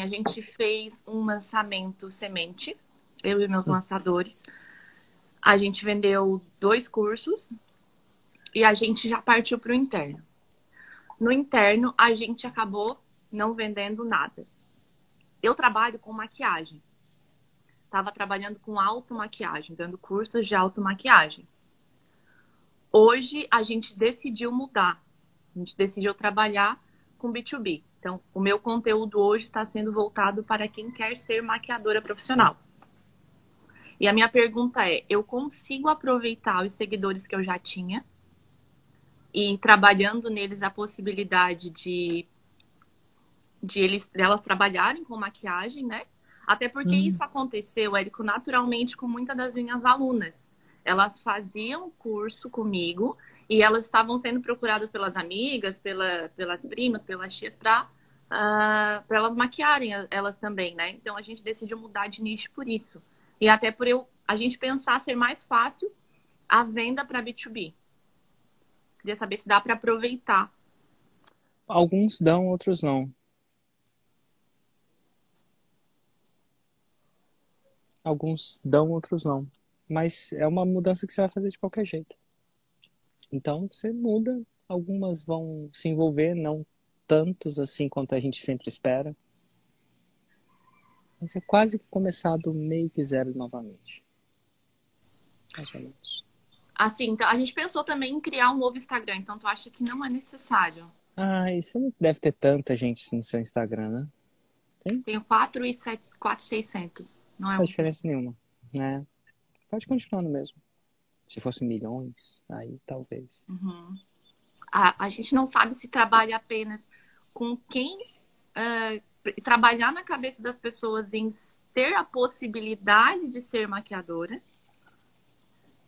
A gente fez um lançamento semente, eu e meus lançadores. A gente vendeu dois cursos e a gente já partiu para o interno. No interno, a gente acabou não vendendo nada. Eu trabalho com maquiagem. Estava trabalhando com automaquiagem, dando cursos de automaquiagem. Hoje a gente decidiu mudar. A gente decidiu trabalhar com B2B. Então, o meu conteúdo hoje está sendo voltado para quem quer ser maquiadora profissional. E a minha pergunta é: eu consigo aproveitar os seguidores que eu já tinha e trabalhando neles a possibilidade de, de eles, elas trabalharem com maquiagem, né? Até porque hum. isso aconteceu, Érico, naturalmente com muitas das minhas alunas. Elas faziam curso comigo e elas estavam sendo procuradas pelas amigas, pela, pelas primas, pelas tias, para uh, ah, elas maquiarem elas também, né? Então a gente decidiu mudar de nicho por isso. E até por eu, a gente pensar ser mais fácil a venda para B2B. Queria saber se dá para aproveitar. Alguns dão, outros não. Alguns dão, outros não. Mas é uma mudança que você vai fazer de qualquer jeito. Então você muda, algumas vão se envolver, não tantos assim quanto a gente sempre espera. Mas é quase que começar do meio que zero novamente. Mais ou menos. Assim, então, a gente pensou também em criar um novo Instagram, então tu acha que não é necessário? Ah, isso não deve ter tanta gente no seu Instagram, né? Tem? Tenho 4 e 7, 4 600. Não é não faz diferença nenhuma, né? Pode continuar no mesmo. Se fosse milhões, aí talvez. Uhum. A, a gente não sabe se trabalha apenas com quem uh, trabalhar na cabeça das pessoas em ter a possibilidade de ser maquiadora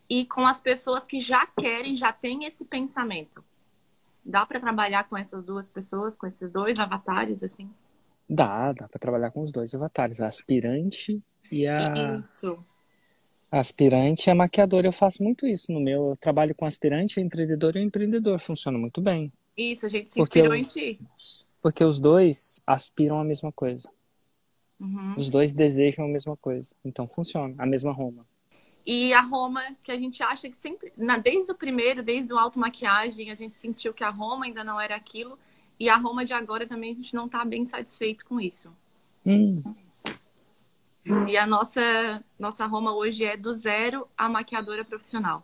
e com as pessoas que já querem, já têm esse pensamento. Dá para trabalhar com essas duas pessoas, com esses dois avatares, assim? Dá, dá para trabalhar com os dois avatares, a aspirante e a. Isso. Aspirante a maquiadora. Eu faço muito isso no meu. Eu trabalho com aspirante, empreendedor e empreendedor. Funciona muito bem. Isso, a gente se porque inspirou eu... em ti. Porque os dois aspiram a mesma coisa. Uhum. Os dois desejam a mesma coisa. Então funciona, a mesma Roma. E a Roma, que a gente acha que sempre, na, desde o primeiro, desde o auto maquiagem, a gente sentiu que a Roma ainda não era aquilo. E a Roma de agora também a gente não está bem satisfeito com isso. Hum. E a nossa, nossa Roma hoje é do zero a maquiadora profissional.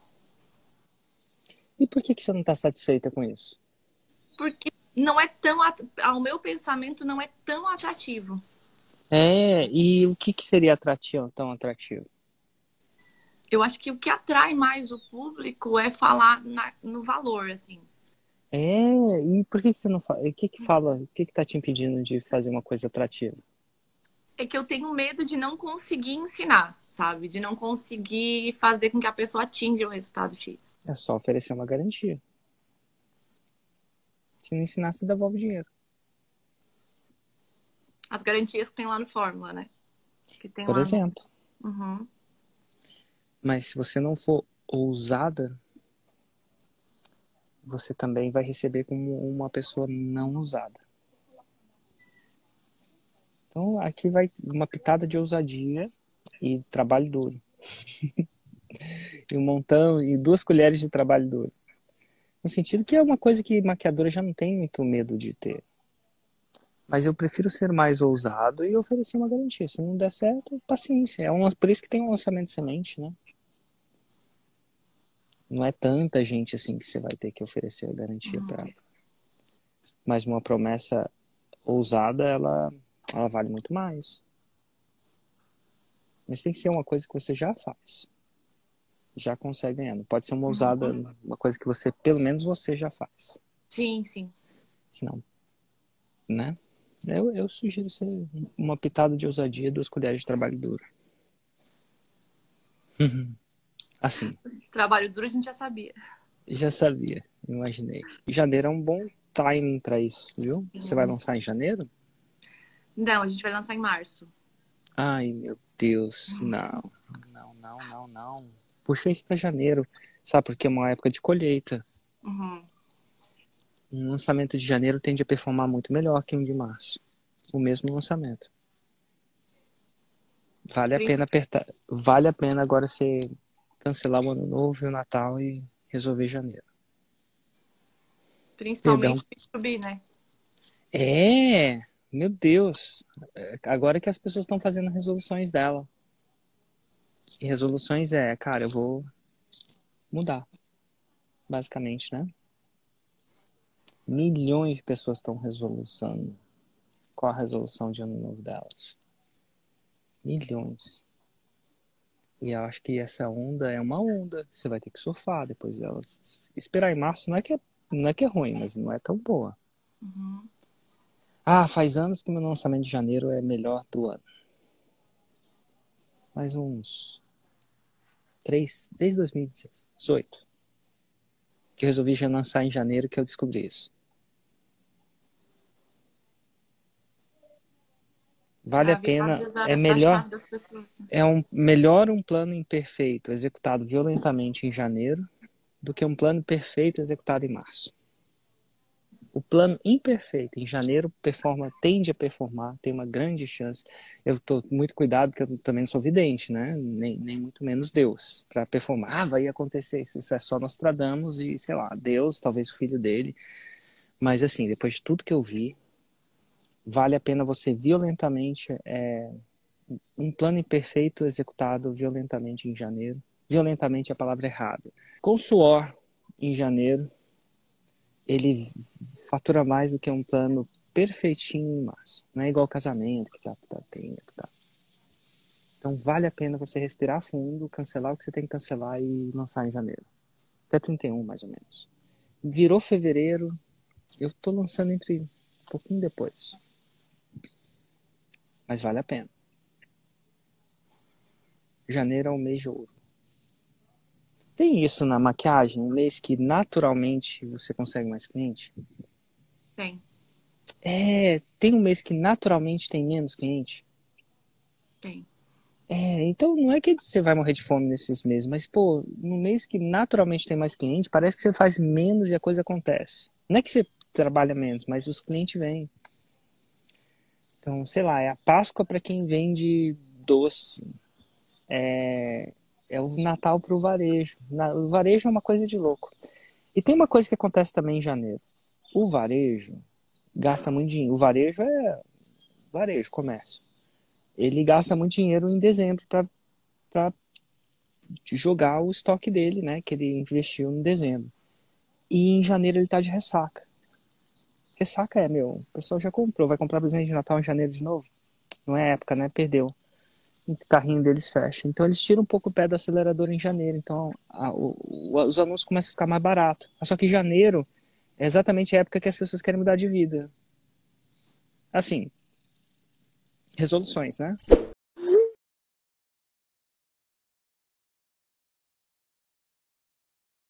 E por que, que você não está satisfeita com isso? Porque não é tão, ao meu pensamento, não é tão atrativo. É, e o que, que seria atrativo, tão atrativo? eu acho que o que atrai mais o público é falar na, no valor, assim. É, e por que, você não fala? O que que fala? O que que tá te impedindo de fazer uma coisa atrativa? É que eu tenho medo de não conseguir ensinar, sabe? De não conseguir fazer com que a pessoa atinja o resultado X. É só oferecer uma garantia. Se não ensinar, você devolve dinheiro. As garantias que tem lá no Fórmula, né? Por lá exemplo. Uhum. Mas se você não for ousada, você também vai receber como uma pessoa não ousada. Então aqui vai uma pitada de ousadia e trabalho duro. e um montão e duas colheres de trabalho duro. No sentido que é uma coisa que maquiadora já não tem muito medo de ter. Mas eu prefiro ser mais ousado e oferecer uma garantia. Se não der certo, paciência. É um, por isso que tem um lançamento de semente, né? não é tanta gente assim que você vai ter que oferecer a garantia uhum. para ela. Mas uma promessa ousada, ela, ela vale muito mais. Mas tem que ser uma coisa que você já faz. Já consegue ganhar. Não pode ser uma ousada, uhum. uma coisa que você, pelo menos você já faz. Sim, sim. Senão, né? Eu, eu sugiro ser uma pitada de ousadia, duas colheres de trabalho duro. Assim. Trabalho duro a gente já sabia. Já sabia, imaginei. Janeiro é um bom timing para isso, viu? Você vai lançar em janeiro? Não, a gente vai lançar em março. Ai, meu Deus, não. Não, não, não, não. Puxa isso para janeiro. Sabe, porque é uma época de colheita. Uhum. Um lançamento de janeiro tende a performar muito melhor que um de março. O mesmo lançamento. Vale a pena apertar. Vale a pena agora você cancelar o ano novo e o Natal e resolver janeiro. Principalmente subir, né? É, meu Deus. Agora que as pessoas estão fazendo resoluções dela. E resoluções é, cara, eu vou mudar. Basicamente, né? Milhões de pessoas estão resolução. Qual a resolução de ano novo delas? Milhões. E eu acho que essa onda é uma onda. Você vai ter que surfar depois delas. Esperar em março não é que é, não é, que é ruim, mas não é tão boa. Uhum. Ah, faz anos que meu lançamento de janeiro é melhor do ano. Mais uns três, desde 2018. Que eu resolvi já lançar em janeiro que eu descobri isso. Vale a pena, é melhor, né? é um melhor um plano imperfeito executado violentamente em janeiro do que um plano perfeito executado em março. O plano imperfeito em janeiro performa, tende a performar, tem uma grande chance. Eu estou muito cuidado porque eu também não sou vidente, né? Nem, nem muito menos Deus para performar. Ah, vai acontecer isso. Isso é só Nostradamus e sei lá, Deus, talvez o filho dele. Mas assim, depois de tudo que eu vi, vale a pena você violentamente é, um plano imperfeito executado violentamente em janeiro. Violentamente é a palavra errada. Com suor em janeiro, ele fatura mais do que um plano perfeitinho março. Não é igual casamento que tá, tá, tem, tá. Então vale a pena você respirar fundo, cancelar o que você tem que cancelar e lançar em janeiro. Até 31, mais ou menos. Virou fevereiro, eu tô lançando entre um pouquinho depois mas vale a pena. Janeiro é um mês de ouro. Tem isso na maquiagem, um mês que naturalmente você consegue mais cliente? Tem. É, tem um mês que naturalmente tem menos cliente? Tem. É, então não é que você vai morrer de fome nesses meses, mas pô, no mês que naturalmente tem mais cliente, parece que você faz menos e a coisa acontece. Não é que você trabalha menos, mas os clientes vêm. Então, sei lá, é a Páscoa para quem vende doce. É, é o Natal para o varejo. O varejo é uma coisa de louco. E tem uma coisa que acontece também em janeiro. O varejo gasta muito dinheiro. O varejo é varejo, comércio. Ele gasta muito dinheiro em dezembro para jogar o estoque dele, né, que ele investiu em dezembro. E em janeiro ele está de ressaca. Ressaca é, meu, o pessoal já comprou, vai comprar presente de Natal em janeiro de novo. Não é época, né? Perdeu. O carrinho deles fecha. Então eles tiram um pouco o pé do acelerador em janeiro. Então a, o, os anúncios começam a ficar mais barato. Só que janeiro é exatamente a época que as pessoas querem mudar de vida. Assim, resoluções, né?